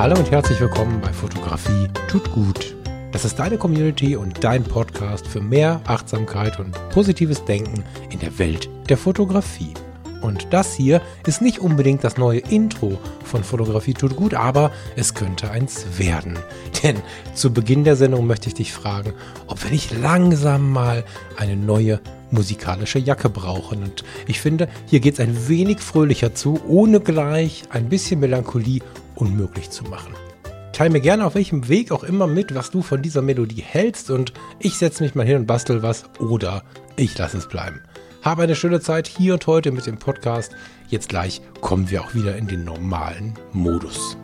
Hallo und herzlich willkommen bei Fotografie tut gut. Das ist deine Community und dein Podcast für mehr Achtsamkeit und positives Denken in der Welt der Fotografie. Und das hier ist nicht unbedingt das neue Intro von Fotografie tut gut, aber es könnte eins werden. Denn zu Beginn der Sendung möchte ich dich fragen, ob wir nicht langsam mal eine neue musikalische Jacke brauchen. Und ich finde, hier geht es ein wenig fröhlicher zu, ohne gleich ein bisschen Melancholie unmöglich zu machen. Teil mir gerne auf welchem Weg auch immer mit, was du von dieser Melodie hältst und ich setze mich mal hin und bastel was oder ich lasse es bleiben. Habe eine schöne Zeit hier und heute mit dem Podcast. Jetzt gleich kommen wir auch wieder in den normalen Modus.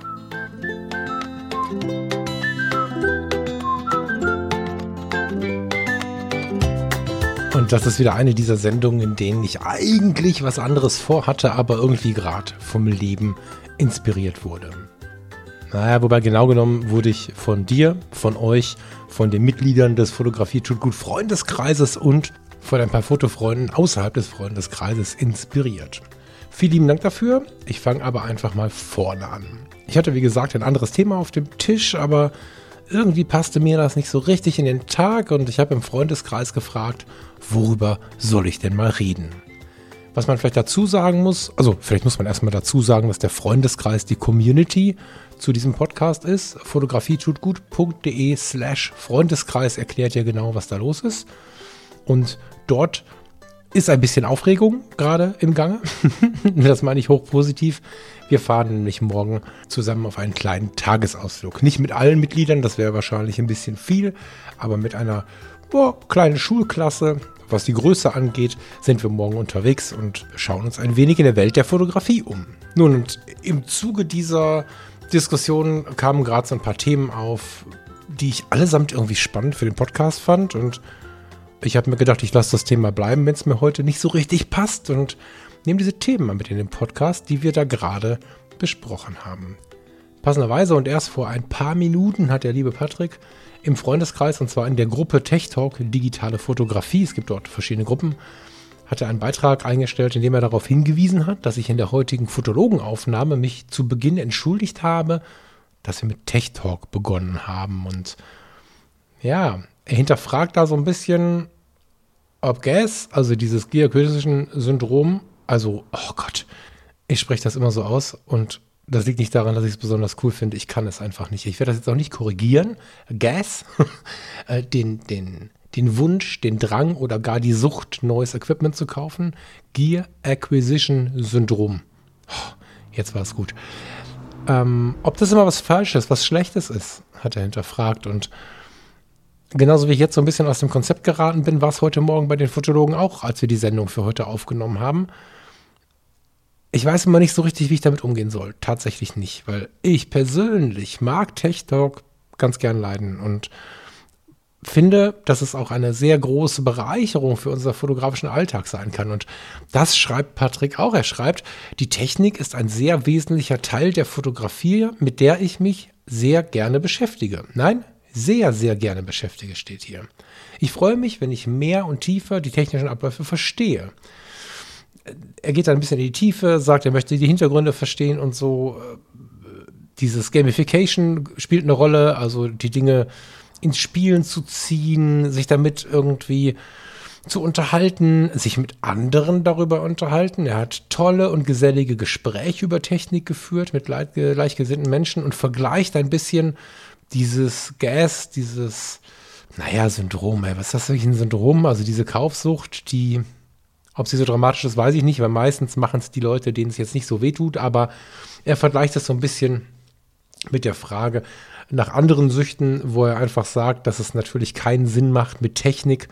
Und das ist wieder eine dieser Sendungen, in denen ich eigentlich was anderes vorhatte, aber irgendwie gerade vom Leben inspiriert wurde. Naja, wobei genau genommen wurde ich von dir, von euch, von den Mitgliedern des Fotografie tut gut Freundeskreises und von ein paar Fotofreunden außerhalb des Freundeskreises inspiriert. Vielen lieben Dank dafür. Ich fange aber einfach mal vorne an. Ich hatte, wie gesagt, ein anderes Thema auf dem Tisch, aber irgendwie passte mir das nicht so richtig in den Tag und ich habe im Freundeskreis gefragt, worüber soll ich denn mal reden? Was man vielleicht dazu sagen muss, also vielleicht muss man erstmal dazu sagen, dass der Freundeskreis die Community zu diesem Podcast ist. Fotografietutgut.de slash Freundeskreis erklärt ja genau, was da los ist. Und dort ist ein bisschen Aufregung gerade im Gange. das meine ich hochpositiv. Wir fahren nämlich morgen zusammen auf einen kleinen Tagesausflug. Nicht mit allen Mitgliedern, das wäre wahrscheinlich ein bisschen viel, aber mit einer boah, kleinen Schulklasse. Was die Größe angeht, sind wir morgen unterwegs und schauen uns ein wenig in der Welt der Fotografie um. Nun, und im Zuge dieser Diskussion kamen gerade so ein paar Themen auf, die ich allesamt irgendwie spannend für den Podcast fand und ich habe mir gedacht, ich lasse das Thema bleiben, wenn es mir heute nicht so richtig passt und nehme diese Themen mal mit in den Podcast, die wir da gerade besprochen haben. Passenderweise. Und erst vor ein paar Minuten hat der liebe Patrick im Freundeskreis und zwar in der Gruppe Tech Talk Digitale Fotografie, es gibt dort verschiedene Gruppen, hat er einen Beitrag eingestellt, in dem er darauf hingewiesen hat, dass ich in der heutigen Fotologenaufnahme mich zu Beginn entschuldigt habe, dass wir mit Tech Talk begonnen haben. Und ja, er hinterfragt da so ein bisschen, ob Gas, also dieses geoakustischen Syndrom, also, oh Gott, ich spreche das immer so aus und das liegt nicht daran, dass ich es besonders cool finde. Ich kann es einfach nicht. Ich werde das jetzt auch nicht korrigieren. Gas, äh, den, den, den Wunsch, den Drang oder gar die Sucht, neues Equipment zu kaufen. Gear Acquisition Syndrom. Oh, jetzt war es gut. Ähm, ob das immer was Falsches, was Schlechtes ist, hat er hinterfragt und genauso wie ich jetzt so ein bisschen aus dem Konzept geraten bin, war es heute Morgen bei den Fotologen auch, als wir die Sendung für heute aufgenommen haben. Ich weiß immer nicht so richtig, wie ich damit umgehen soll. Tatsächlich nicht, weil ich persönlich mag Tech Talk ganz gern leiden und finde, dass es auch eine sehr große Bereicherung für unseren fotografischen Alltag sein kann. Und das schreibt Patrick auch. Er schreibt, die Technik ist ein sehr wesentlicher Teil der Fotografie, mit der ich mich sehr gerne beschäftige. Nein, sehr, sehr gerne beschäftige, steht hier. Ich freue mich, wenn ich mehr und tiefer die technischen Abläufe verstehe. Er geht dann ein bisschen in die Tiefe, sagt, er möchte die Hintergründe verstehen und so. Dieses Gamification spielt eine Rolle, also die Dinge ins Spielen zu ziehen, sich damit irgendwie zu unterhalten, sich mit anderen darüber unterhalten. Er hat tolle und gesellige Gespräche über Technik geführt mit gleichgesinnten Menschen und vergleicht ein bisschen dieses Gas, dieses, naja, Syndrom, ey, was ist das wirklich ein Syndrom? Also diese Kaufsucht, die, ob sie so dramatisch ist, weiß ich nicht, weil meistens machen es die Leute, denen es jetzt nicht so weh tut, aber er vergleicht das so ein bisschen mit der Frage nach anderen Süchten, wo er einfach sagt, dass es natürlich keinen Sinn macht, mit Technik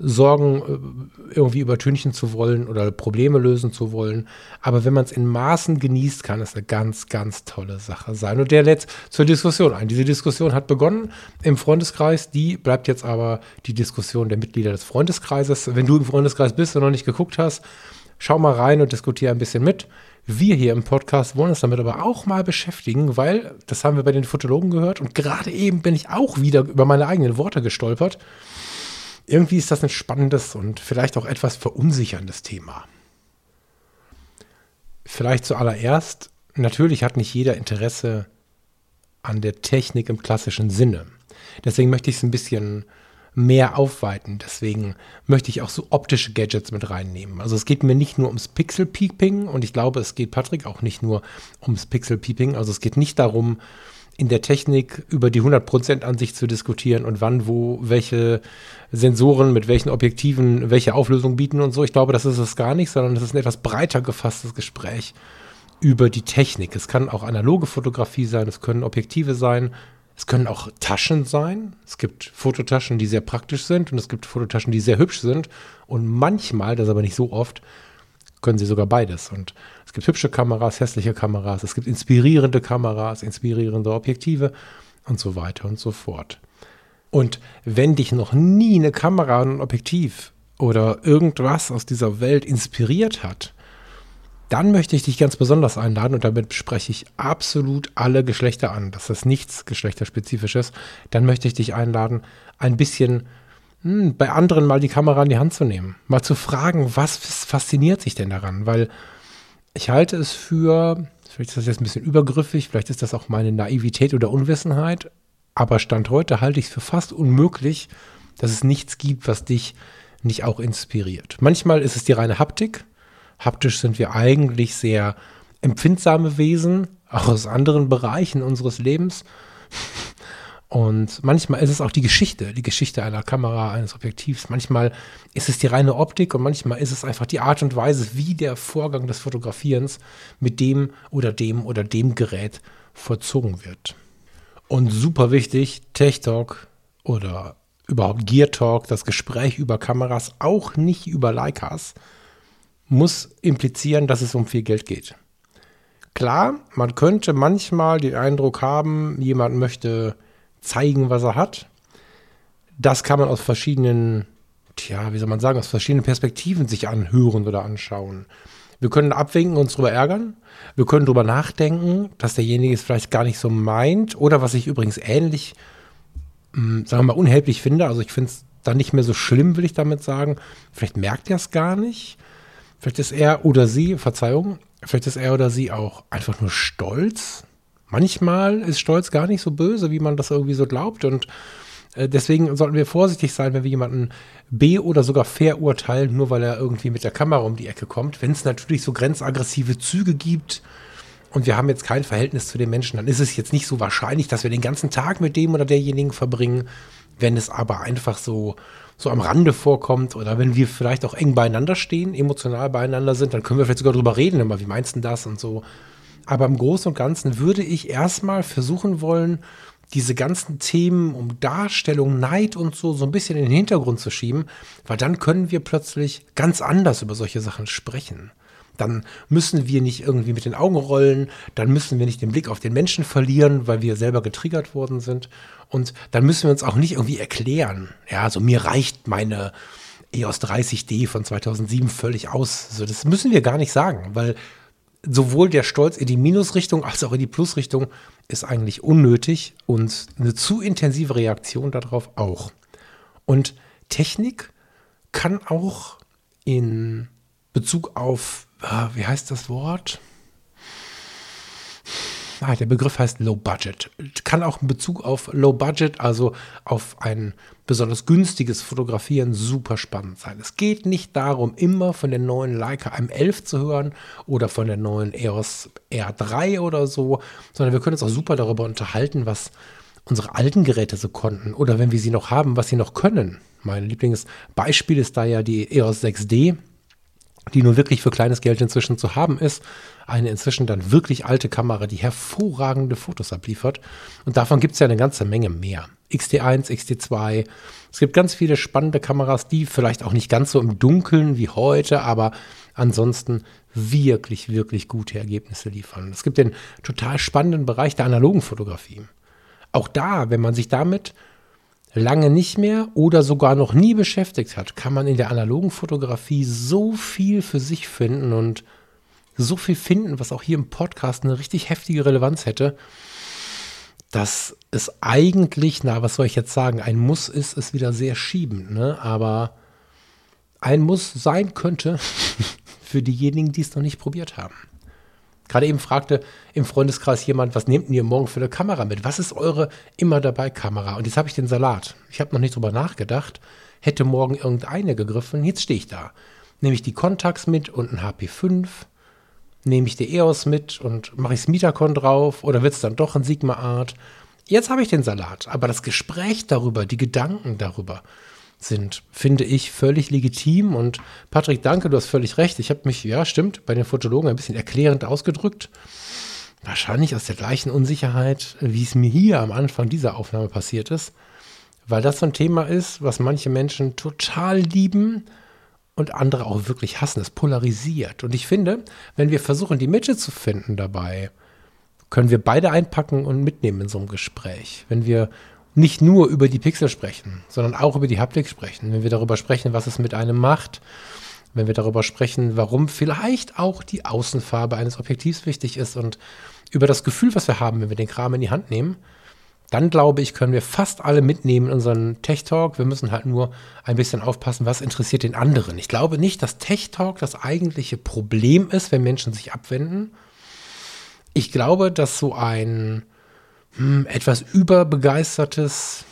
Sorgen äh, irgendwie übertünchen zu wollen oder Probleme lösen zu wollen. Aber wenn man es in Maßen genießt, kann es eine ganz, ganz tolle Sache sein. Und der lädt zur Diskussion ein. Diese Diskussion hat begonnen im Freundeskreis. Die bleibt jetzt aber die Diskussion der Mitglieder des Freundeskreises. Wenn du im Freundeskreis bist und noch nicht geguckt hast, schau mal rein und diskutiere ein bisschen mit. Wir hier im Podcast wollen uns damit aber auch mal beschäftigen, weil das haben wir bei den Fotologen gehört und gerade eben bin ich auch wieder über meine eigenen Worte gestolpert irgendwie ist das ein spannendes und vielleicht auch etwas verunsicherndes Thema. Vielleicht zuallererst, natürlich hat nicht jeder Interesse, an der Technik im klassischen Sinne. Deswegen möchte ich es ein bisschen mehr aufweiten. Deswegen möchte ich auch so optische Gadgets mit reinnehmen. Also es geht mir nicht nur ums Pixel-Peeping und ich glaube, es geht Patrick auch nicht nur ums Pixel-Peeping. Also es geht nicht darum, in der Technik über die 100% Ansicht zu diskutieren und wann, wo, welche Sensoren mit welchen Objektiven welche Auflösung bieten und so. Ich glaube, das ist es gar nicht, sondern es ist ein etwas breiter gefasstes Gespräch über die Technik. Es kann auch analoge Fotografie sein, es können Objektive sein, es können auch Taschen sein. Es gibt Fototaschen, die sehr praktisch sind und es gibt Fototaschen, die sehr hübsch sind. Und manchmal, das aber nicht so oft, können sie sogar beides. Und es gibt hübsche Kameras, hässliche Kameras, es gibt inspirierende Kameras, inspirierende Objektive und so weiter und so fort. Und wenn dich noch nie eine Kamera, ein Objektiv oder irgendwas aus dieser Welt inspiriert hat, dann möchte ich dich ganz besonders einladen und damit spreche ich absolut alle Geschlechter an. Das ist nichts geschlechterspezifisches. Dann möchte ich dich einladen, ein bisschen hm, bei anderen mal die Kamera in die Hand zu nehmen. Mal zu fragen, was fasziniert sich denn daran? Weil ich halte es für, vielleicht ist das jetzt ein bisschen übergriffig, vielleicht ist das auch meine Naivität oder Unwissenheit, aber Stand heute halte ich es für fast unmöglich, dass es nichts gibt, was dich nicht auch inspiriert. Manchmal ist es die reine Haptik, Haptisch sind wir eigentlich sehr empfindsame Wesen, auch aus anderen Bereichen unseres Lebens. Und manchmal ist es auch die Geschichte, die Geschichte einer Kamera, eines Objektivs. Manchmal ist es die reine Optik und manchmal ist es einfach die Art und Weise, wie der Vorgang des Fotografierens mit dem oder dem oder dem Gerät vollzogen wird. Und super wichtig, Tech Talk oder überhaupt Gear Talk, das Gespräch über Kameras, auch nicht über Leicas, muss implizieren, dass es um viel Geld geht. Klar, man könnte manchmal den Eindruck haben, jemand möchte zeigen, was er hat. Das kann man aus verschiedenen, tja, wie soll man sagen, aus verschiedenen Perspektiven sich anhören oder anschauen. Wir können abwinken und uns darüber ärgern. Wir können darüber nachdenken, dass derjenige es vielleicht gar nicht so meint. Oder was ich übrigens ähnlich, hm, sagen wir mal, unhältlich finde. Also ich finde es dann nicht mehr so schlimm, will ich damit sagen. Vielleicht merkt er es gar nicht. Vielleicht ist er oder sie, Verzeihung, vielleicht ist er oder sie auch einfach nur stolz. Manchmal ist Stolz gar nicht so böse, wie man das irgendwie so glaubt. Und äh, deswegen sollten wir vorsichtig sein, wenn wir jemanden B oder sogar verurteilen, nur weil er irgendwie mit der Kamera um die Ecke kommt. Wenn es natürlich so grenzaggressive Züge gibt und wir haben jetzt kein Verhältnis zu den Menschen, dann ist es jetzt nicht so wahrscheinlich, dass wir den ganzen Tag mit dem oder derjenigen verbringen. Wenn es aber einfach so so am Rande vorkommt oder wenn wir vielleicht auch eng beieinander stehen, emotional beieinander sind, dann können wir vielleicht sogar drüber reden, immer, wie meinst du das und so. Aber im Großen und Ganzen würde ich erstmal versuchen wollen, diese ganzen Themen um Darstellung, Neid und so so ein bisschen in den Hintergrund zu schieben, weil dann können wir plötzlich ganz anders über solche Sachen sprechen. Dann müssen wir nicht irgendwie mit den Augen rollen, dann müssen wir nicht den Blick auf den Menschen verlieren, weil wir selber getriggert worden sind. Und dann müssen wir uns auch nicht irgendwie erklären. Ja, also mir reicht meine EOS 30D von 2007 völlig aus. Also das müssen wir gar nicht sagen, weil sowohl der Stolz in die Minusrichtung als auch in die Plusrichtung ist eigentlich unnötig und eine zu intensive Reaktion darauf auch. Und Technik kann auch in Bezug auf, äh, wie heißt das Wort? Ah, der Begriff heißt Low Budget. Kann auch in Bezug auf Low Budget, also auf ein besonders günstiges Fotografieren, super spannend sein. Es geht nicht darum, immer von der neuen Leica M11 zu hören oder von der neuen EOS R3 oder so, sondern wir können uns auch super darüber unterhalten, was unsere alten Geräte so konnten oder wenn wir sie noch haben, was sie noch können. Mein Lieblingsbeispiel ist da ja die EOS 6D, die nur wirklich für kleines Geld inzwischen zu haben ist. Eine inzwischen dann wirklich alte Kamera, die hervorragende Fotos abliefert. Und davon gibt es ja eine ganze Menge mehr. XT1, XT2. Es gibt ganz viele spannende Kameras, die vielleicht auch nicht ganz so im Dunkeln wie heute, aber ansonsten wirklich, wirklich gute Ergebnisse liefern. Es gibt den total spannenden Bereich der analogen Fotografie. Auch da, wenn man sich damit lange nicht mehr oder sogar noch nie beschäftigt hat, kann man in der analogen Fotografie so viel für sich finden und so viel finden, was auch hier im Podcast eine richtig heftige Relevanz hätte, dass es eigentlich, na, was soll ich jetzt sagen, ein Muss ist, ist wieder sehr schiebend, ne? aber ein Muss sein könnte für diejenigen, die es noch nicht probiert haben. Gerade eben fragte im Freundeskreis jemand, was nehmt ihr morgen für eine Kamera mit? Was ist eure immer dabei Kamera? Und jetzt habe ich den Salat. Ich habe noch nicht drüber nachgedacht. Hätte morgen irgendeine gegriffen. Jetzt stehe ich da. Nehme ich die Contax mit und ein HP5? Nehme ich die EOS mit und mache ich das Mitacon drauf? Oder wird es dann doch ein Sigma Art? Jetzt habe ich den Salat. Aber das Gespräch darüber, die Gedanken darüber, sind, finde ich, völlig legitim. Und Patrick, danke, du hast völlig recht. Ich habe mich, ja, stimmt, bei den Fotologen ein bisschen erklärend ausgedrückt. Wahrscheinlich aus der gleichen Unsicherheit, wie es mir hier am Anfang dieser Aufnahme passiert ist. Weil das so ein Thema ist, was manche Menschen total lieben und andere auch wirklich hassen. Es polarisiert. Und ich finde, wenn wir versuchen, die Mitte zu finden dabei, können wir beide einpacken und mitnehmen in so einem Gespräch. Wenn wir nicht nur über die Pixel sprechen, sondern auch über die Haptik sprechen. Wenn wir darüber sprechen, was es mit einem macht, wenn wir darüber sprechen, warum vielleicht auch die Außenfarbe eines Objektivs wichtig ist und über das Gefühl, was wir haben, wenn wir den Kram in die Hand nehmen, dann glaube ich, können wir fast alle mitnehmen in unseren Tech Talk. Wir müssen halt nur ein bisschen aufpassen, was interessiert den anderen. Ich glaube nicht, dass Tech Talk das eigentliche Problem ist, wenn Menschen sich abwenden. Ich glaube, dass so ein hm, etwas überbegeistertes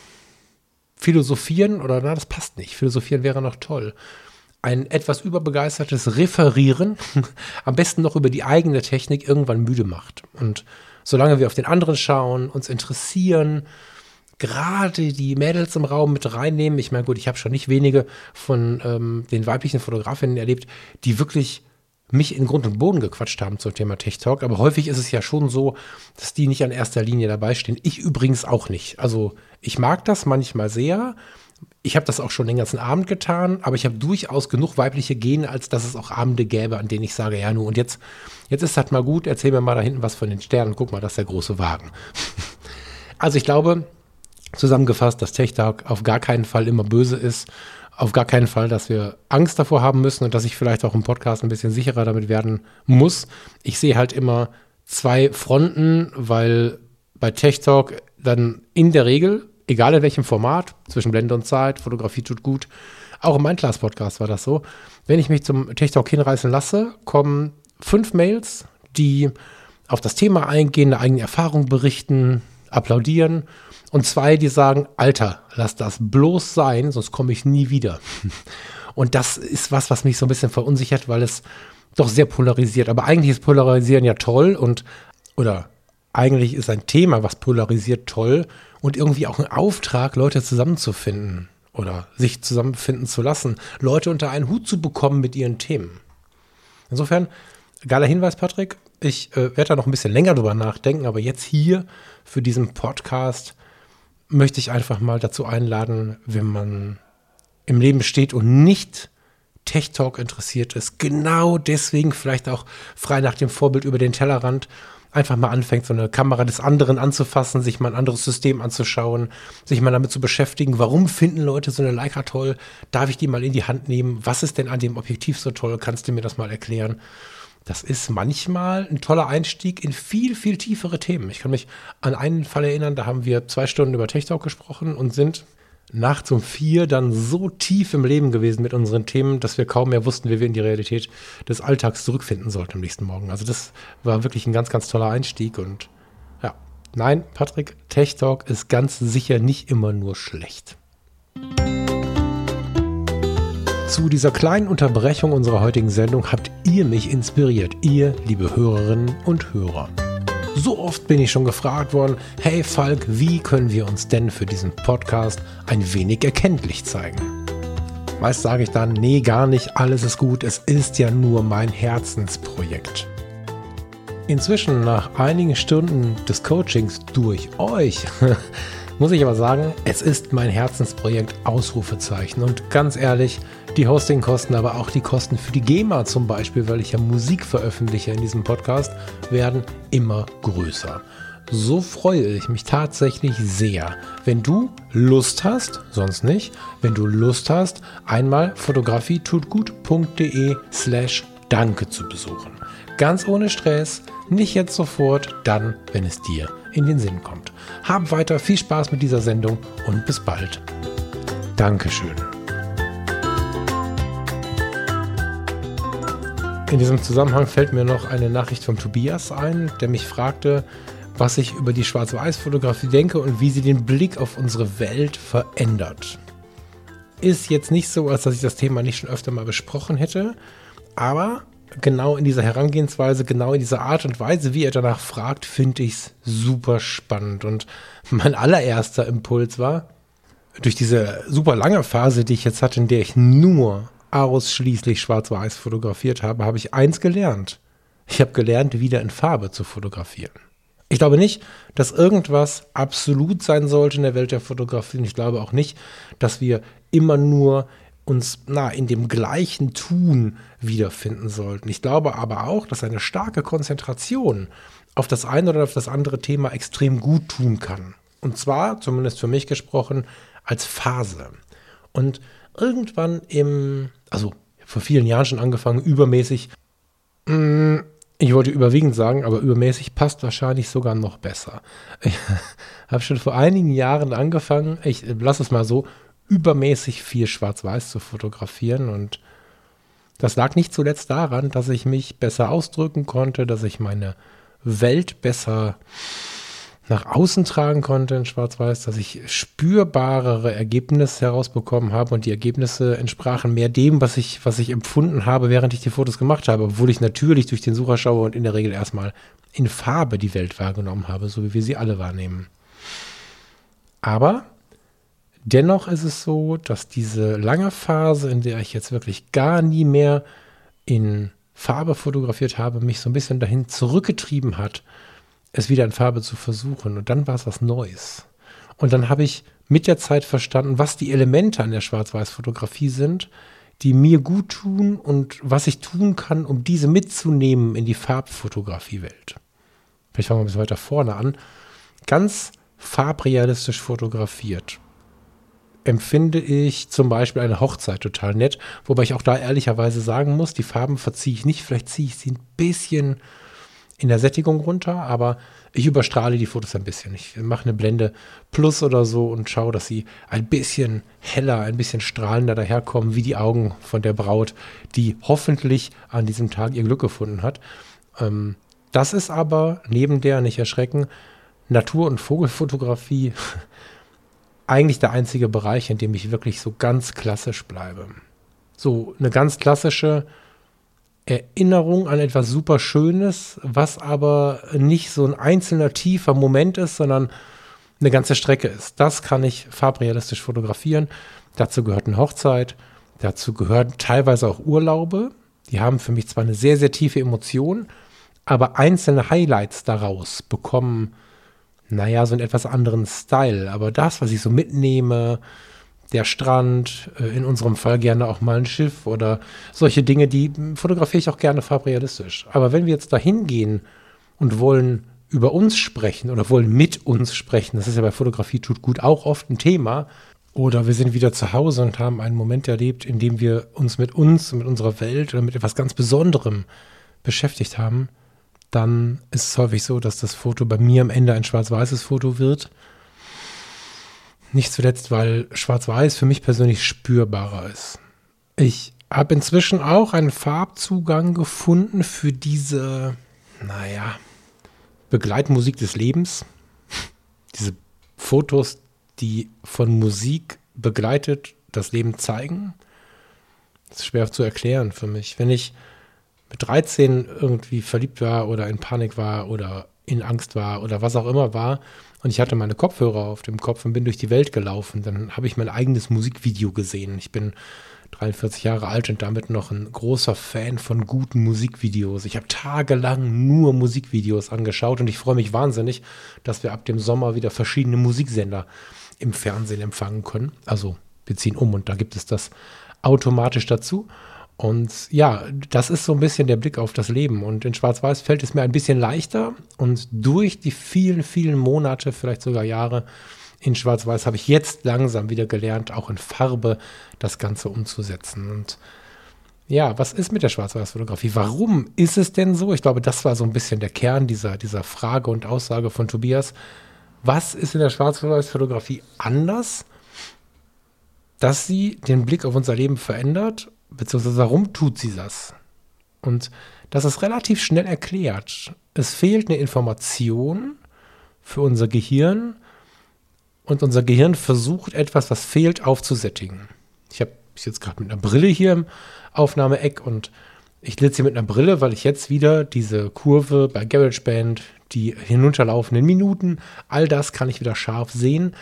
Philosophieren, oder na, das passt nicht. Philosophieren wäre noch toll. Ein etwas überbegeistertes Referieren, am besten noch über die eigene Technik, irgendwann müde macht. Und solange wir auf den anderen schauen, uns interessieren, gerade die Mädels im Raum mit reinnehmen. Ich meine, gut, ich habe schon nicht wenige von ähm, den weiblichen Fotografinnen erlebt, die wirklich mich in Grund und Boden gequatscht haben zum Thema Tech Talk. Aber häufig ist es ja schon so, dass die nicht an erster Linie dabei stehen. Ich übrigens auch nicht. Also ich mag das manchmal sehr. Ich habe das auch schon den ganzen Abend getan, aber ich habe durchaus genug weibliche Gene, als dass es auch Abende gäbe, an denen ich sage, ja, nun, und jetzt, jetzt ist das mal gut, erzähl mir mal da hinten was von den Sternen, guck mal, das ist der große Wagen. also ich glaube, zusammengefasst, dass Tech Talk auf gar keinen Fall immer böse ist auf gar keinen Fall, dass wir Angst davor haben müssen und dass ich vielleicht auch im Podcast ein bisschen sicherer damit werden muss. Ich sehe halt immer zwei Fronten, weil bei Tech Talk dann in der Regel, egal in welchem Format, zwischen Blende und Zeit, Fotografie tut gut, auch im Mindclass-Podcast war das so, wenn ich mich zum Tech Talk hinreißen lasse, kommen fünf Mails, die auf das Thema eingehen, eine eigene Erfahrung berichten, applaudieren und zwei, die sagen, Alter, lass das bloß sein, sonst komme ich nie wieder. Und das ist was, was mich so ein bisschen verunsichert, weil es doch sehr polarisiert. Aber eigentlich ist Polarisieren ja toll und, oder eigentlich ist ein Thema, was polarisiert, toll und irgendwie auch ein Auftrag, Leute zusammenzufinden oder sich zusammenfinden zu lassen, Leute unter einen Hut zu bekommen mit ihren Themen. Insofern, geiler Hinweis, Patrick. Ich äh, werde da noch ein bisschen länger drüber nachdenken, aber jetzt hier für diesen Podcast möchte ich einfach mal dazu einladen, wenn man im Leben steht und nicht Tech Talk interessiert ist, genau deswegen vielleicht auch frei nach dem Vorbild über den Tellerrand einfach mal anfängt, so eine Kamera des anderen anzufassen, sich mal ein anderes System anzuschauen, sich mal damit zu beschäftigen, warum finden Leute so eine Leica toll? Darf ich die mal in die Hand nehmen? Was ist denn an dem Objektiv so toll? Kannst du mir das mal erklären? Das ist manchmal ein toller Einstieg in viel, viel tiefere Themen. Ich kann mich an einen Fall erinnern, da haben wir zwei Stunden über TechTalk gesprochen und sind nachts um vier dann so tief im Leben gewesen mit unseren Themen, dass wir kaum mehr wussten, wie wir in die Realität des Alltags zurückfinden sollten am nächsten Morgen. Also das war wirklich ein ganz, ganz toller Einstieg und ja, nein, Patrick, Tech Talk ist ganz sicher nicht immer nur schlecht. Zu dieser kleinen Unterbrechung unserer heutigen Sendung habt ihr mich inspiriert, ihr liebe Hörerinnen und Hörer. So oft bin ich schon gefragt worden, hey Falk, wie können wir uns denn für diesen Podcast ein wenig erkenntlich zeigen? Meist sage ich dann, nee, gar nicht, alles ist gut, es ist ja nur mein Herzensprojekt. Inzwischen, nach einigen Stunden des Coachings durch euch, muss ich aber sagen, es ist mein Herzensprojekt Ausrufezeichen. Und ganz ehrlich, die Hostingkosten, aber auch die Kosten für die GEMA zum Beispiel, weil ich ja Musik veröffentliche in diesem Podcast, werden immer größer. So freue ich mich tatsächlich sehr, wenn du Lust hast, sonst nicht, wenn du Lust hast, einmal fotografietutgut.de slash danke zu besuchen. Ganz ohne Stress, nicht jetzt sofort, dann, wenn es dir in den Sinn kommt. Hab weiter viel Spaß mit dieser Sendung und bis bald. Dankeschön. In diesem Zusammenhang fällt mir noch eine Nachricht von Tobias ein, der mich fragte, was ich über die Schwarz-Weiß-Fotografie denke und wie sie den Blick auf unsere Welt verändert. Ist jetzt nicht so, als dass ich das Thema nicht schon öfter mal besprochen hätte, aber genau in dieser Herangehensweise, genau in dieser Art und Weise, wie er danach fragt, finde ich es super spannend. Und mein allererster Impuls war, durch diese super lange Phase, die ich jetzt hatte, in der ich nur ausschließlich schwarz-weiß fotografiert habe, habe ich eins gelernt. Ich habe gelernt, wieder in Farbe zu fotografieren. Ich glaube nicht, dass irgendwas absolut sein sollte in der Welt der Fotografie. Und ich glaube auch nicht, dass wir immer nur uns na, in dem gleichen Tun wiederfinden sollten. Ich glaube aber auch, dass eine starke Konzentration auf das eine oder auf das andere Thema extrem gut tun kann. Und zwar, zumindest für mich gesprochen, als Phase. Und irgendwann im, also vor vielen Jahren schon angefangen, übermäßig, mm, ich wollte überwiegend sagen, aber übermäßig passt wahrscheinlich sogar noch besser. Ich habe schon vor einigen Jahren angefangen, ich lasse es mal so, übermäßig viel Schwarz-Weiß zu fotografieren. Und das lag nicht zuletzt daran, dass ich mich besser ausdrücken konnte, dass ich meine Welt besser nach außen tragen konnte in Schwarz-Weiß, dass ich spürbarere Ergebnisse herausbekommen habe. Und die Ergebnisse entsprachen mehr dem, was ich, was ich empfunden habe, während ich die Fotos gemacht habe, obwohl ich natürlich durch den Sucherschauer und in der Regel erstmal in Farbe die Welt wahrgenommen habe, so wie wir sie alle wahrnehmen. Aber dennoch ist es so, dass diese lange Phase, in der ich jetzt wirklich gar nie mehr in Farbe fotografiert habe, mich so ein bisschen dahin zurückgetrieben hat, es wieder in Farbe zu versuchen. Und dann war es was Neues. Und dann habe ich mit der Zeit verstanden, was die Elemente an der Schwarz-Weiß-Fotografie sind, die mir gut tun und was ich tun kann, um diese mitzunehmen in die Farbfotografie-Welt. Vielleicht fangen wir ein bisschen weiter vorne an. Ganz farbrealistisch fotografiert empfinde ich zum Beispiel eine Hochzeit total nett, wobei ich auch da ehrlicherweise sagen muss, die Farben verziehe ich nicht, vielleicht ziehe ich sie ein bisschen in der Sättigung runter, aber ich überstrahle die Fotos ein bisschen. Ich mache eine Blende Plus oder so und schaue, dass sie ein bisschen heller, ein bisschen strahlender daherkommen, wie die Augen von der Braut, die hoffentlich an diesem Tag ihr Glück gefunden hat. Ähm, das ist aber neben der, nicht erschrecken, Natur- und Vogelfotografie eigentlich der einzige Bereich, in dem ich wirklich so ganz klassisch bleibe. So eine ganz klassische Erinnerung an etwas super Schönes, was aber nicht so ein einzelner tiefer Moment ist, sondern eine ganze Strecke ist. Das kann ich farbrealistisch fotografieren. Dazu gehört eine Hochzeit, dazu gehören teilweise auch Urlaube. Die haben für mich zwar eine sehr, sehr tiefe Emotion, aber einzelne Highlights daraus bekommen, naja, so einen etwas anderen Style. Aber das, was ich so mitnehme, der Strand, äh, in unserem Fall gerne auch mal ein Schiff oder solche Dinge, die fotografiere ich auch gerne farbrealistisch. Aber wenn wir jetzt da hingehen und wollen über uns sprechen oder wollen mit uns sprechen, das ist ja bei Fotografie tut gut auch oft ein Thema, oder wir sind wieder zu Hause und haben einen Moment erlebt, in dem wir uns mit uns, mit unserer Welt oder mit etwas ganz Besonderem beschäftigt haben, dann ist es häufig so, dass das Foto bei mir am Ende ein schwarz-weißes Foto wird nicht zuletzt, weil Schwarz-Weiß für mich persönlich spürbarer ist. Ich habe inzwischen auch einen Farbzugang gefunden für diese, naja, Begleitmusik des Lebens. Diese Fotos, die von Musik begleitet das Leben zeigen. Das ist schwer zu erklären für mich. Wenn ich mit 13 irgendwie verliebt war oder in Panik war oder in Angst war oder was auch immer war und ich hatte meine Kopfhörer auf dem Kopf und bin durch die Welt gelaufen. Dann habe ich mein eigenes Musikvideo gesehen. Ich bin 43 Jahre alt und damit noch ein großer Fan von guten Musikvideos. Ich habe tagelang nur Musikvideos angeschaut und ich freue mich wahnsinnig, dass wir ab dem Sommer wieder verschiedene Musiksender im Fernsehen empfangen können. Also wir ziehen um und da gibt es das automatisch dazu. Und ja, das ist so ein bisschen der Blick auf das Leben. Und in Schwarz-Weiß fällt es mir ein bisschen leichter. Und durch die vielen, vielen Monate, vielleicht sogar Jahre in Schwarz-Weiß, habe ich jetzt langsam wieder gelernt, auch in Farbe das Ganze umzusetzen. Und ja, was ist mit der Schwarz-Weiß-Fotografie? Warum ist es denn so? Ich glaube, das war so ein bisschen der Kern dieser, dieser Frage und Aussage von Tobias. Was ist in der Schwarz-Weiß-Fotografie anders, dass sie den Blick auf unser Leben verändert beziehungsweise warum tut sie das? Und das ist relativ schnell erklärt. Es fehlt eine Information für unser Gehirn und unser Gehirn versucht etwas, was fehlt, aufzusättigen. Ich habe jetzt gerade mit einer Brille hier im Aufnahmeeck und ich sitze hier mit einer Brille, weil ich jetzt wieder diese Kurve bei GarageBand, die hinunterlaufenden Minuten, all das kann ich wieder scharf sehen.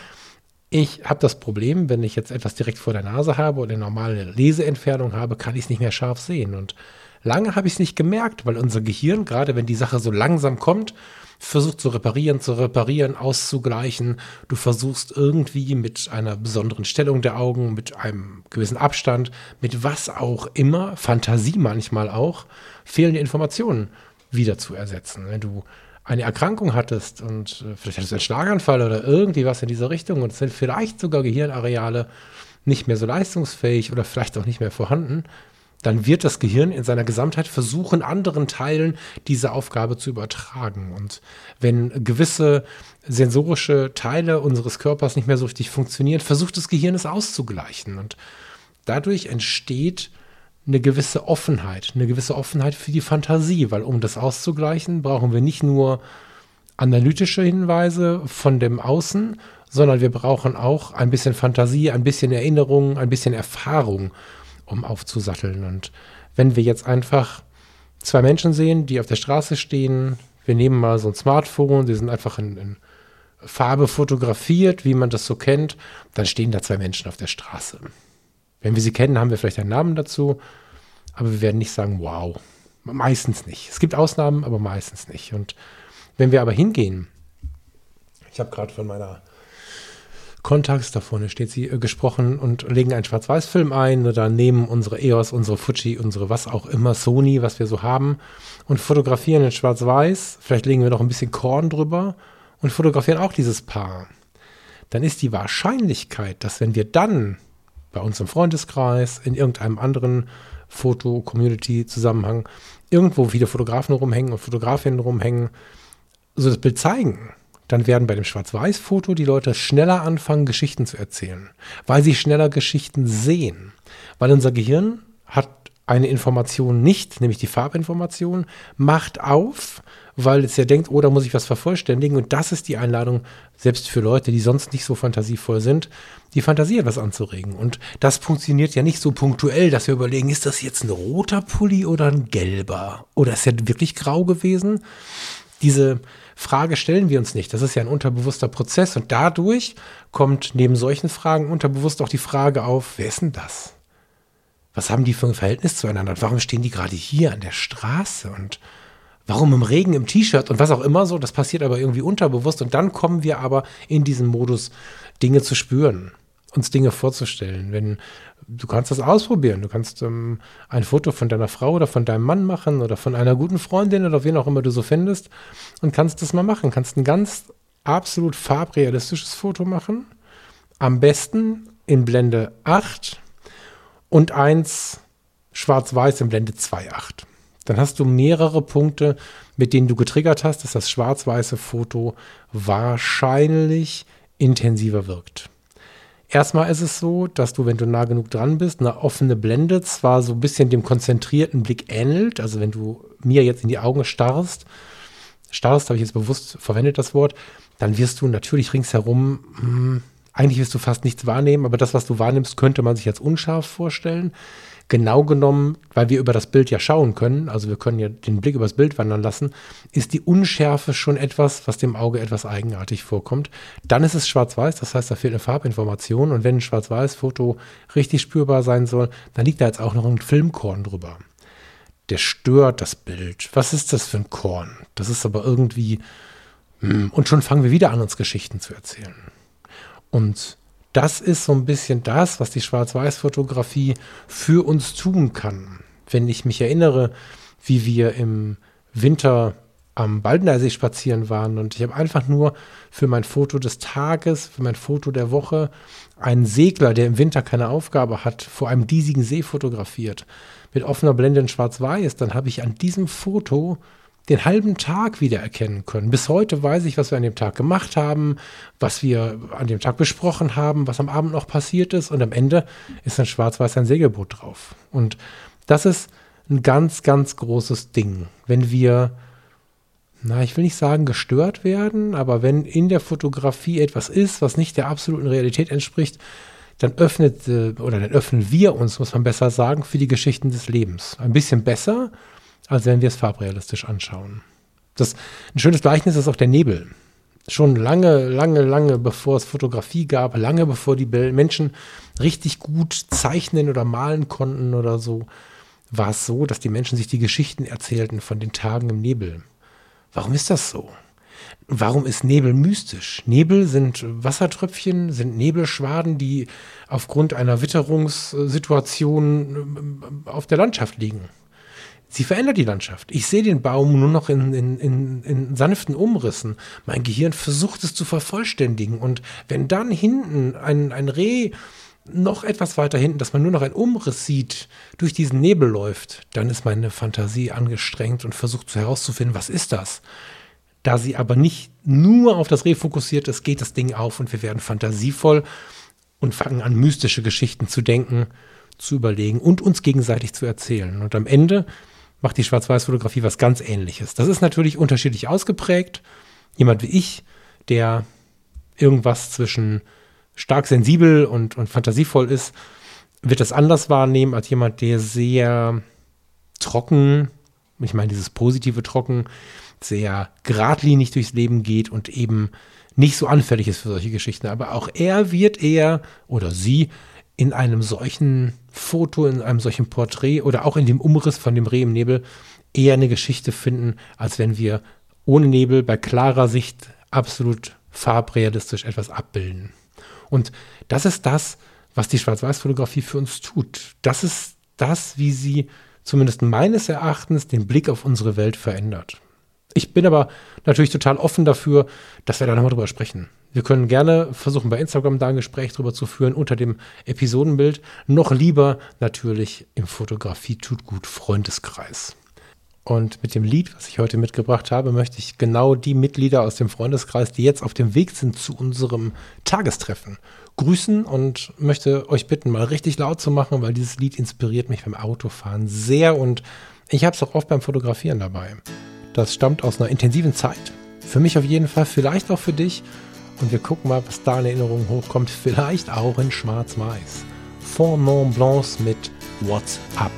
Ich habe das Problem, wenn ich jetzt etwas direkt vor der Nase habe oder eine normale Leseentfernung habe, kann ich es nicht mehr scharf sehen. Und lange habe ich es nicht gemerkt, weil unser Gehirn, gerade wenn die Sache so langsam kommt, versucht zu reparieren, zu reparieren, auszugleichen. Du versuchst irgendwie mit einer besonderen Stellung der Augen, mit einem gewissen Abstand, mit was auch immer, Fantasie manchmal auch, fehlende Informationen wieder zu ersetzen. Wenn du eine Erkrankung hattest und äh, vielleicht hattest du einen Schlaganfall oder irgendwie was in dieser Richtung und es sind vielleicht sogar Gehirnareale nicht mehr so leistungsfähig oder vielleicht auch nicht mehr vorhanden, dann wird das Gehirn in seiner Gesamtheit versuchen, anderen Teilen diese Aufgabe zu übertragen. Und wenn gewisse sensorische Teile unseres Körpers nicht mehr so richtig funktionieren, versucht das Gehirn es auszugleichen. Und dadurch entsteht eine gewisse Offenheit, eine gewisse Offenheit für die Fantasie, weil um das auszugleichen, brauchen wir nicht nur analytische Hinweise von dem Außen, sondern wir brauchen auch ein bisschen Fantasie, ein bisschen Erinnerung, ein bisschen Erfahrung um aufzusatteln. Und wenn wir jetzt einfach zwei Menschen sehen, die auf der Straße stehen, wir nehmen mal so ein Smartphone, die sind einfach in, in Farbe fotografiert, wie man das so kennt, dann stehen da zwei Menschen auf der Straße. Wenn wir sie kennen, haben wir vielleicht einen Namen dazu, aber wir werden nicht sagen, wow. Meistens nicht. Es gibt Ausnahmen, aber meistens nicht. Und wenn wir aber hingehen, ich habe gerade von meiner Kontax, da vorne steht sie, äh, gesprochen und legen einen Schwarz-Weiß-Film ein oder nehmen unsere EOS, unsere Fuji, unsere was auch immer, Sony, was wir so haben und fotografieren in Schwarz-Weiß. Vielleicht legen wir noch ein bisschen Korn drüber und fotografieren auch dieses Paar. Dann ist die Wahrscheinlichkeit, dass wenn wir dann bei uns im Freundeskreis, in irgendeinem anderen Foto-Community-Zusammenhang, irgendwo viele Fotografen rumhängen und Fotografinnen rumhängen, so das Bild zeigen, dann werden bei dem Schwarz-Weiß-Foto die Leute schneller anfangen, Geschichten zu erzählen, weil sie schneller Geschichten sehen. Weil unser Gehirn hat eine Information nicht, nämlich die Farbinformation, macht auf, weil es ja denkt, oh, da muss ich was vervollständigen. Und das ist die Einladung, selbst für Leute, die sonst nicht so fantasievoll sind, die Fantasie etwas anzuregen. Und das funktioniert ja nicht so punktuell, dass wir überlegen, ist das jetzt ein roter Pulli oder ein gelber? Oder ist er wirklich grau gewesen? Diese Frage stellen wir uns nicht. Das ist ja ein unterbewusster Prozess und dadurch kommt neben solchen Fragen unterbewusst auch die Frage auf, wer ist denn das? Was haben die für ein Verhältnis zueinander? Und warum stehen die gerade hier an der Straße? Und warum im Regen im T-Shirt und was auch immer so? Das passiert aber irgendwie unterbewusst und dann kommen wir aber in diesen Modus, Dinge zu spüren uns Dinge vorzustellen. Wenn du kannst das ausprobieren, du kannst ähm, ein Foto von deiner Frau oder von deinem Mann machen oder von einer guten Freundin oder wen auch immer du so findest und kannst das mal machen. Kannst ein ganz absolut farbrealistisches Foto machen. Am besten in Blende 8 und eins schwarz-weiß in Blende 2.8. Dann hast du mehrere Punkte, mit denen du getriggert hast, dass das schwarz-weiße Foto wahrscheinlich intensiver wirkt. Erstmal ist es so, dass du, wenn du nah genug dran bist, eine offene Blende zwar so ein bisschen dem konzentrierten Blick ähnelt, also wenn du mir jetzt in die Augen starrst, starrst, habe ich jetzt bewusst verwendet das Wort, dann wirst du natürlich ringsherum, mh, hm, eigentlich wirst du fast nichts wahrnehmen, aber das, was du wahrnimmst, könnte man sich als unscharf vorstellen genau genommen, weil wir über das Bild ja schauen können, also wir können ja den Blick übers Bild wandern lassen, ist die Unschärfe schon etwas, was dem Auge etwas eigenartig vorkommt. Dann ist es schwarz-weiß, das heißt, da fehlt eine Farbinformation und wenn ein schwarz-weiß-Foto richtig spürbar sein soll, dann liegt da jetzt auch noch ein Filmkorn drüber. Der stört das Bild. Was ist das für ein Korn? Das ist aber irgendwie. Hm, und schon fangen wir wieder an, uns Geschichten zu erzählen. Und das ist so ein bisschen das, was die Schwarz-Weiß-Fotografie für uns tun kann. Wenn ich mich erinnere, wie wir im Winter am Baldnersee spazieren waren und ich habe einfach nur für mein Foto des Tages, für mein Foto der Woche einen Segler, der im Winter keine Aufgabe hat, vor einem diesigen See fotografiert. Mit offener Blende in Schwarz-Weiß, dann habe ich an diesem Foto den halben Tag wiedererkennen können. Bis heute weiß ich, was wir an dem Tag gemacht haben, was wir an dem Tag besprochen haben, was am Abend noch passiert ist. Und am Ende ist ein schwarz-weiß ein Segelboot drauf. Und das ist ein ganz, ganz großes Ding. Wenn wir, na, ich will nicht sagen gestört werden, aber wenn in der Fotografie etwas ist, was nicht der absoluten Realität entspricht, dann öffnet äh, oder dann öffnen wir uns, muss man besser sagen, für die Geschichten des Lebens. Ein bisschen besser, als wenn wir es farbrealistisch anschauen. Das, ein schönes Gleichnis ist auch der Nebel. Schon lange, lange, lange bevor es Fotografie gab, lange bevor die Menschen richtig gut zeichnen oder malen konnten oder so, war es so, dass die Menschen sich die Geschichten erzählten von den Tagen im Nebel. Warum ist das so? Warum ist Nebel mystisch? Nebel sind Wassertröpfchen, sind Nebelschwaden, die aufgrund einer Witterungssituation äh, auf der Landschaft liegen. Sie verändert die Landschaft. Ich sehe den Baum nur noch in, in, in, in, sanften Umrissen. Mein Gehirn versucht es zu vervollständigen. Und wenn dann hinten ein, ein Reh noch etwas weiter hinten, dass man nur noch einen Umriss sieht, durch diesen Nebel läuft, dann ist meine Fantasie angestrengt und versucht herauszufinden, was ist das? Da sie aber nicht nur auf das Reh fokussiert ist, geht das Ding auf und wir werden fantasievoll und fangen an, mystische Geschichten zu denken, zu überlegen und uns gegenseitig zu erzählen. Und am Ende macht die Schwarz-Weiß-Fotografie was ganz ähnliches. Das ist natürlich unterschiedlich ausgeprägt. Jemand wie ich, der irgendwas zwischen stark sensibel und, und fantasievoll ist, wird das anders wahrnehmen als jemand, der sehr trocken, ich meine dieses positive Trocken, sehr geradlinig durchs Leben geht und eben nicht so anfällig ist für solche Geschichten. Aber auch er wird eher oder sie in einem solchen Foto, in einem solchen Porträt oder auch in dem Umriss von dem Reh im Nebel eher eine Geschichte finden, als wenn wir ohne Nebel bei klarer Sicht absolut farbrealistisch etwas abbilden. Und das ist das, was die Schwarz-Weiß-Fotografie für uns tut. Das ist das, wie sie zumindest meines Erachtens den Blick auf unsere Welt verändert. Ich bin aber natürlich total offen dafür, dass wir da nochmal drüber sprechen. Wir können gerne versuchen, bei Instagram da ein Gespräch drüber zu führen unter dem Episodenbild. Noch lieber natürlich im Fotografie tut gut Freundeskreis. Und mit dem Lied, was ich heute mitgebracht habe, möchte ich genau die Mitglieder aus dem Freundeskreis, die jetzt auf dem Weg sind zu unserem Tagestreffen, grüßen und möchte euch bitten, mal richtig laut zu machen, weil dieses Lied inspiriert mich beim Autofahren sehr und ich habe es auch oft beim Fotografieren dabei. Das stammt aus einer intensiven Zeit. Für mich auf jeden Fall, vielleicht auch für dich. Und wir gucken mal, was da in Erinnerung hochkommt. Vielleicht auch in Schwarz-Weiß. Fond Mont Blancs mit What's Up.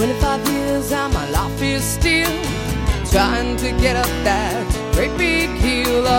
25 years and my life is still trying to get up that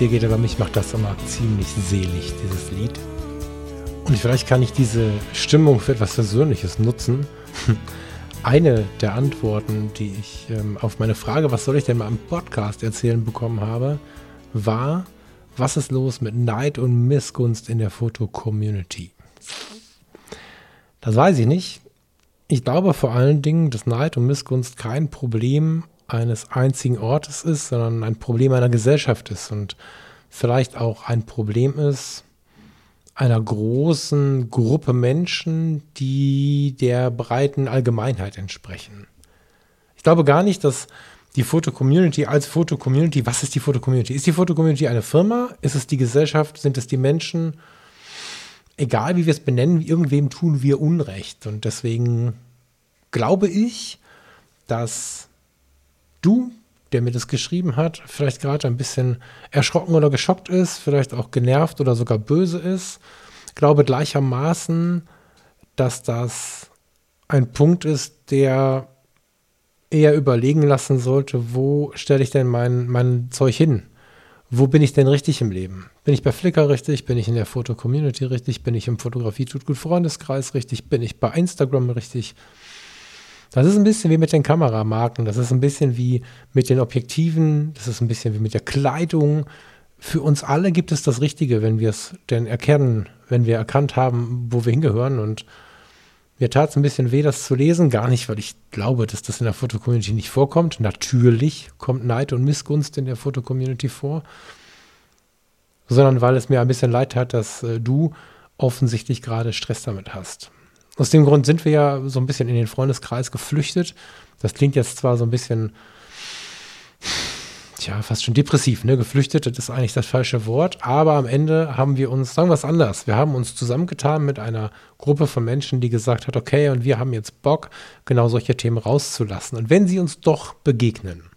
dir geht, aber mich macht das immer ziemlich selig, dieses Lied. Und vielleicht kann ich diese Stimmung für etwas Versöhnliches nutzen. Eine der Antworten, die ich ähm, auf meine Frage, was soll ich denn mal im Podcast erzählen, bekommen habe, war, was ist los mit Neid und Missgunst in der Foto-Community? Das weiß ich nicht. Ich glaube vor allen Dingen, dass Neid und Missgunst kein Problem eines einzigen Ortes ist, sondern ein Problem einer Gesellschaft ist und vielleicht auch ein Problem ist einer großen Gruppe Menschen, die der breiten Allgemeinheit entsprechen. Ich glaube gar nicht, dass die Foto-Community als Foto-Community, was ist die Foto-Community? Ist die Foto-Community eine Firma? Ist es die Gesellschaft? Sind es die Menschen? Egal wie wir es benennen, irgendwem tun wir Unrecht. Und deswegen glaube ich, dass du, der mir das geschrieben hat, vielleicht gerade ein bisschen erschrocken oder geschockt ist, vielleicht auch genervt oder sogar böse ist. Glaube gleichermaßen, dass das ein Punkt ist, der eher überlegen lassen sollte, wo stelle ich denn mein, mein Zeug hin? Wo bin ich denn richtig im Leben? Bin ich bei Flickr richtig? Bin ich in der Foto-Community richtig? Bin ich im Fotografie tut gut Freundeskreis richtig? Bin ich bei Instagram richtig? Das ist ein bisschen wie mit den Kameramarken, das ist ein bisschen wie mit den Objektiven, das ist ein bisschen wie mit der Kleidung. Für uns alle gibt es das Richtige, wenn wir es denn erkennen, wenn wir erkannt haben, wo wir hingehören. Und mir tat es ein bisschen weh, das zu lesen. Gar nicht, weil ich glaube, dass das in der Foto-Community nicht vorkommt. Natürlich kommt Neid und Missgunst in der Foto-Community vor. Sondern weil es mir ein bisschen leid tat, dass äh, du offensichtlich gerade Stress damit hast. Aus dem Grund sind wir ja so ein bisschen in den Freundeskreis geflüchtet. Das klingt jetzt zwar so ein bisschen, tja, fast schon depressiv, ne? Geflüchtet, das ist eigentlich das falsche Wort. Aber am Ende haben wir uns, sagen wir es anders, wir haben uns zusammengetan mit einer Gruppe von Menschen, die gesagt hat, okay, und wir haben jetzt Bock, genau solche Themen rauszulassen. Und wenn sie uns doch begegnen,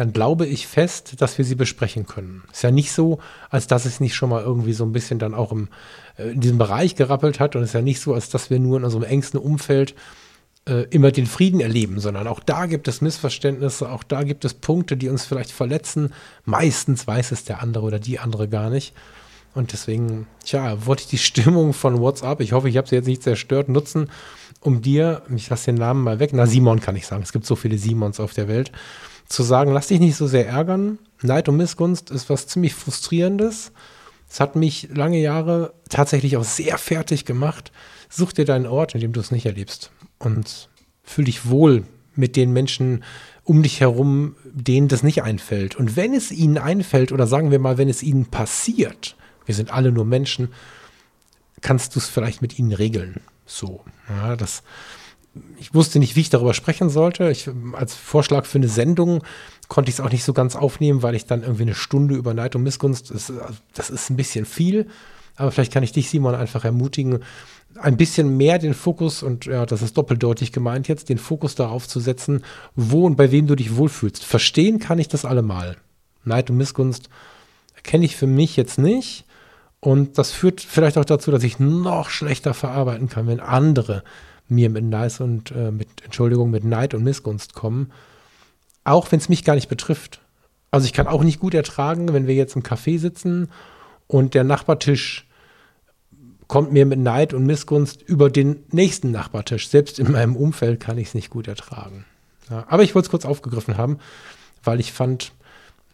dann glaube ich fest, dass wir sie besprechen können. Ist ja nicht so, als dass es nicht schon mal irgendwie so ein bisschen dann auch im, äh, in diesem Bereich gerappelt hat und es ist ja nicht so, als dass wir nur in unserem engsten Umfeld äh, immer den Frieden erleben, sondern auch da gibt es Missverständnisse, auch da gibt es Punkte, die uns vielleicht verletzen. Meistens weiß es der andere oder die andere gar nicht. Und deswegen, tja, wollte ich die Stimmung von WhatsApp, ich hoffe, ich habe sie jetzt nicht zerstört, nutzen, um dir, ich lasse den Namen mal weg, na Simon kann ich sagen, es gibt so viele Simons auf der Welt, zu sagen, lass dich nicht so sehr ärgern. Neid und Missgunst ist was ziemlich frustrierendes. Es hat mich lange Jahre tatsächlich auch sehr fertig gemacht. Such dir deinen Ort, in dem du es nicht erlebst. Und fühl dich wohl mit den Menschen um dich herum, denen das nicht einfällt. Und wenn es ihnen einfällt, oder sagen wir mal, wenn es ihnen passiert, wir sind alle nur Menschen, kannst du es vielleicht mit ihnen regeln. So. Ja, das, ich wusste nicht, wie ich darüber sprechen sollte. Ich, als Vorschlag für eine Sendung konnte ich es auch nicht so ganz aufnehmen, weil ich dann irgendwie eine Stunde über Neid und Missgunst, das, das ist ein bisschen viel. Aber vielleicht kann ich dich, Simon, einfach ermutigen, ein bisschen mehr den Fokus, und ja, das ist doppeldeutig gemeint jetzt, den Fokus darauf zu setzen, wo und bei wem du dich wohlfühlst. Verstehen kann ich das allemal. Neid und Missgunst kenne ich für mich jetzt nicht. Und das führt vielleicht auch dazu, dass ich noch schlechter verarbeiten kann, wenn andere mir mit Neid und äh, mit Entschuldigung mit Neid und Missgunst kommen, auch wenn es mich gar nicht betrifft. Also ich kann auch nicht gut ertragen, wenn wir jetzt im Café sitzen und der Nachbartisch kommt mir mit Neid und Missgunst über den nächsten Nachbartisch. Selbst in meinem Umfeld kann ich es nicht gut ertragen. Ja, aber ich wollte es kurz aufgegriffen haben, weil ich fand,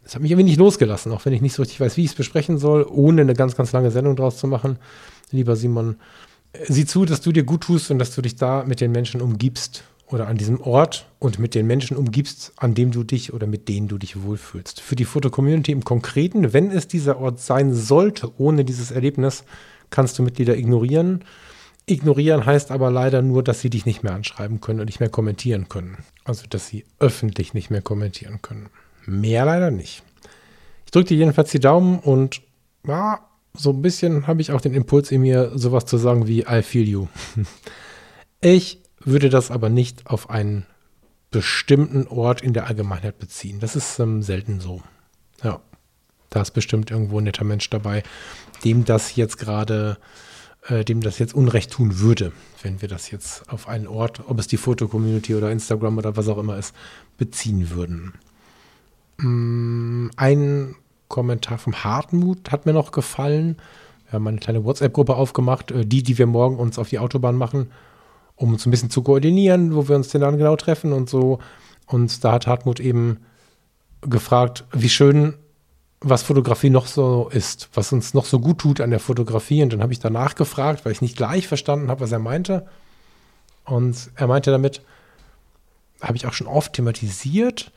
es hat mich irgendwie nicht losgelassen, auch wenn ich nicht so richtig weiß, wie ich es besprechen soll, ohne eine ganz, ganz lange Sendung draus zu machen. Lieber Simon, sieh zu, dass du dir gut tust und dass du dich da mit den Menschen umgibst oder an diesem Ort und mit den Menschen umgibst, an dem du dich oder mit denen du dich wohlfühlst. Für die Foto-Community im Konkreten, wenn es dieser Ort sein sollte, ohne dieses Erlebnis, kannst du Mitglieder ignorieren. Ignorieren heißt aber leider nur, dass sie dich nicht mehr anschreiben können und nicht mehr kommentieren können. Also, dass sie öffentlich nicht mehr kommentieren können. Mehr leider nicht. Ich drücke dir jedenfalls die Daumen und ja, so ein bisschen habe ich auch den Impuls in mir, sowas zu sagen wie I feel you. Ich würde das aber nicht auf einen bestimmten Ort in der Allgemeinheit beziehen. Das ist ähm, selten so. Ja, da ist bestimmt irgendwo ein netter Mensch dabei, dem das jetzt gerade, äh, dem das jetzt Unrecht tun würde, wenn wir das jetzt auf einen Ort, ob es die Foto-Community oder Instagram oder was auch immer ist, beziehen würden. Mm, ein Kommentar vom Hartmut hat mir noch gefallen. Wir haben eine kleine WhatsApp-Gruppe aufgemacht, äh, die, die wir morgen uns auf die Autobahn machen, um uns ein bisschen zu koordinieren, wo wir uns denn dann genau treffen und so. Und da hat Hartmut eben gefragt, wie schön, was Fotografie noch so ist, was uns noch so gut tut an der Fotografie. Und dann habe ich danach gefragt, weil ich nicht gleich verstanden habe, was er meinte. Und er meinte damit, habe ich auch schon oft thematisiert,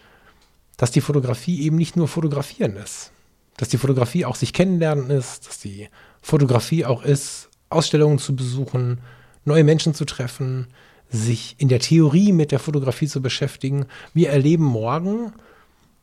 dass die Fotografie eben nicht nur fotografieren ist. Dass die Fotografie auch sich kennenlernen ist, dass die Fotografie auch ist, Ausstellungen zu besuchen, neue Menschen zu treffen, sich in der Theorie mit der Fotografie zu beschäftigen. Wir erleben morgen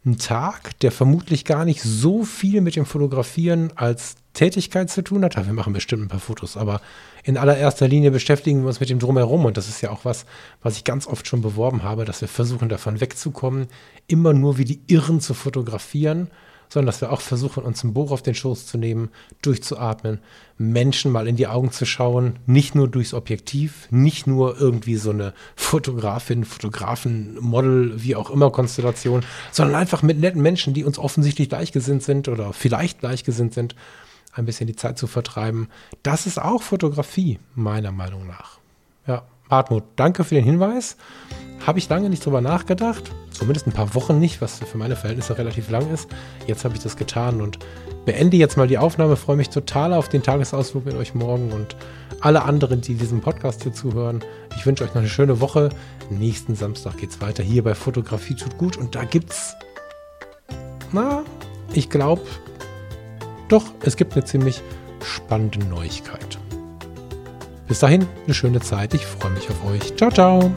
einen Tag, der vermutlich gar nicht so viel mit dem Fotografieren als Tätigkeit zu tun hat. Wir machen bestimmt ein paar Fotos, aber in allererster Linie beschäftigen wir uns mit dem Drumherum. Und das ist ja auch was, was ich ganz oft schon beworben habe, dass wir versuchen, davon wegzukommen, immer nur wie die Irren zu fotografieren sondern dass wir auch versuchen, uns ein Buch auf den Schoß zu nehmen, durchzuatmen, Menschen mal in die Augen zu schauen, nicht nur durchs Objektiv, nicht nur irgendwie so eine Fotografin, Fotografen, Model, wie auch immer Konstellation, sondern einfach mit netten Menschen, die uns offensichtlich gleichgesinnt sind oder vielleicht gleichgesinnt sind, ein bisschen die Zeit zu vertreiben. Das ist auch Fotografie, meiner Meinung nach. Ja, Hartmut, danke für den Hinweis. Habe ich lange nicht drüber nachgedacht. Zumindest ein paar Wochen nicht, was für meine Verhältnisse relativ lang ist. Jetzt habe ich das getan und beende jetzt mal die Aufnahme. Freue mich total auf den Tagesausflug mit euch morgen und alle anderen, die diesem Podcast hier zuhören. Ich wünsche euch noch eine schöne Woche. Nächsten Samstag geht es weiter hier bei Fotografie tut gut und da gibt's, na, ich glaube, doch, es gibt eine ziemlich spannende Neuigkeit. Bis dahin, eine schöne Zeit. Ich freue mich auf euch. Ciao, ciao.